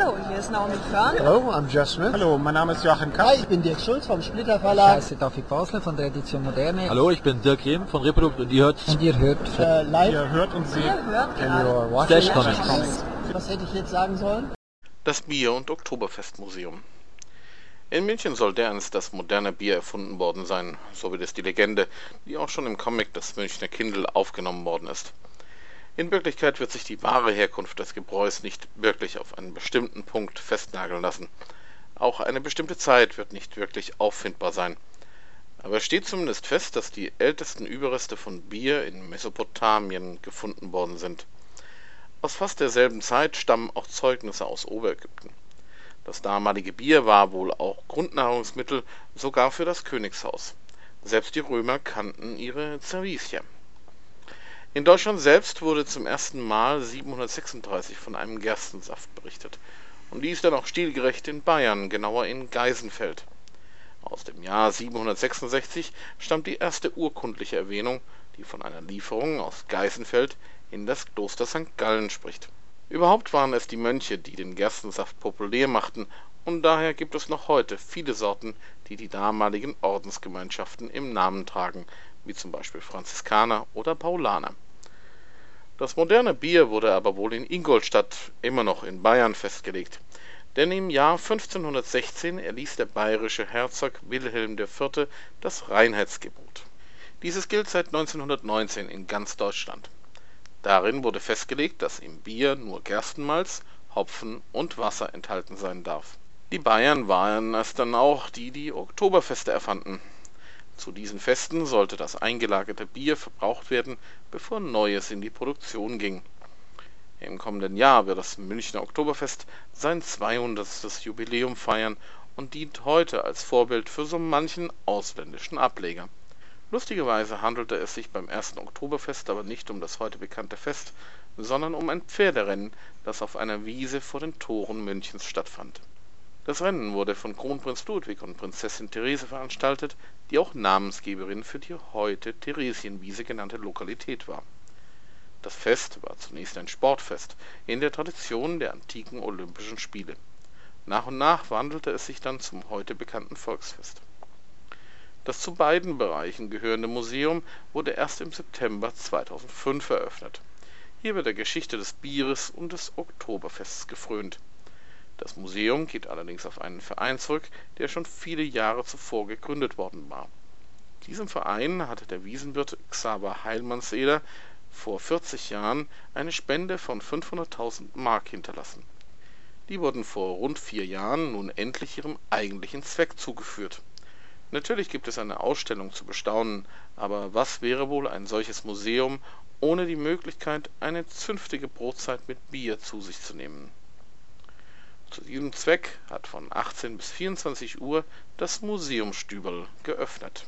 Hallo, hier ist Naomi Körn. Hello, I'm Jeff Smith. Hallo, mein Name ist Joachim Kapp. Hi, ich bin Dirk Schulz vom Splitter Ich Verlag. heiße David Basler von der Edition Moderne. Hallo, ich bin Dirk Rehm von Reprodukt und ihr hört Und ihr hört Äh, live. Ihr hört und seht Ihr hört gerade Flash Comics. Comics. Was hätte ich jetzt sagen sollen? Das Bier- und Oktoberfestmuseum. In München soll dereinst das moderne Bier erfunden worden sein, so wird es die Legende, die auch schon im Comic Das Münchner Kindl aufgenommen worden ist. In Wirklichkeit wird sich die wahre Herkunft des Gebräus nicht wirklich auf einen bestimmten Punkt festnageln lassen. Auch eine bestimmte Zeit wird nicht wirklich auffindbar sein. Aber es steht zumindest fest, dass die ältesten Überreste von Bier in Mesopotamien gefunden worden sind. Aus fast derselben Zeit stammen auch Zeugnisse aus Oberägypten. Das damalige Bier war wohl auch Grundnahrungsmittel, sogar für das Königshaus. Selbst die Römer kannten ihre Servicia. In Deutschland selbst wurde zum ersten Mal 736 von einem Gerstensaft berichtet. Und dies dann auch stilgerecht in Bayern, genauer in Geisenfeld. Aus dem Jahr 766 stammt die erste urkundliche Erwähnung, die von einer Lieferung aus Geisenfeld in das Kloster St. Gallen spricht. Überhaupt waren es die Mönche, die den Gerstensaft populär machten, und daher gibt es noch heute viele Sorten, die die damaligen Ordensgemeinschaften im Namen tragen, wie zum Beispiel Franziskaner oder Paulaner. Das moderne Bier wurde aber wohl in Ingolstadt, immer noch in Bayern, festgelegt. Denn im Jahr 1516 erließ der bayerische Herzog Wilhelm IV. das Reinheitsgebot. Dieses gilt seit 1919 in ganz Deutschland. Darin wurde festgelegt, dass im Bier nur Gerstenmalz, Hopfen und Wasser enthalten sein darf. Die Bayern waren es dann auch, die die Oktoberfeste erfanden. Zu diesen Festen sollte das eingelagerte Bier verbraucht werden, bevor Neues in die Produktion ging. Im kommenden Jahr wird das Münchner Oktoberfest sein 200. Jubiläum feiern und dient heute als Vorbild für so manchen ausländischen Ableger. Lustigerweise handelte es sich beim ersten Oktoberfest aber nicht um das heute bekannte Fest, sondern um ein Pferderennen, das auf einer Wiese vor den Toren Münchens stattfand. Das Rennen wurde von Kronprinz Ludwig und Prinzessin Therese veranstaltet, die auch Namensgeberin für die heute Theresienwiese genannte Lokalität war. Das Fest war zunächst ein Sportfest in der Tradition der antiken Olympischen Spiele. Nach und nach wandelte es sich dann zum heute bekannten Volksfest. Das zu beiden Bereichen gehörende Museum wurde erst im September 2005 eröffnet. Hier wird der Geschichte des Bieres und des Oktoberfests gefrönt. Das Museum geht allerdings auf einen Verein zurück, der schon viele Jahre zuvor gegründet worden war. Diesem Verein hatte der Wiesenwirt Xaver Heilmannseder vor 40 Jahren eine Spende von 500.000 Mark hinterlassen. Die wurden vor rund vier Jahren nun endlich ihrem eigentlichen Zweck zugeführt. Natürlich gibt es eine Ausstellung zu bestaunen, aber was wäre wohl ein solches Museum ohne die Möglichkeit, eine zünftige Brotzeit mit Bier zu sich zu nehmen? Zu diesem Zweck hat von 18 bis 24 Uhr das Museumstüberl geöffnet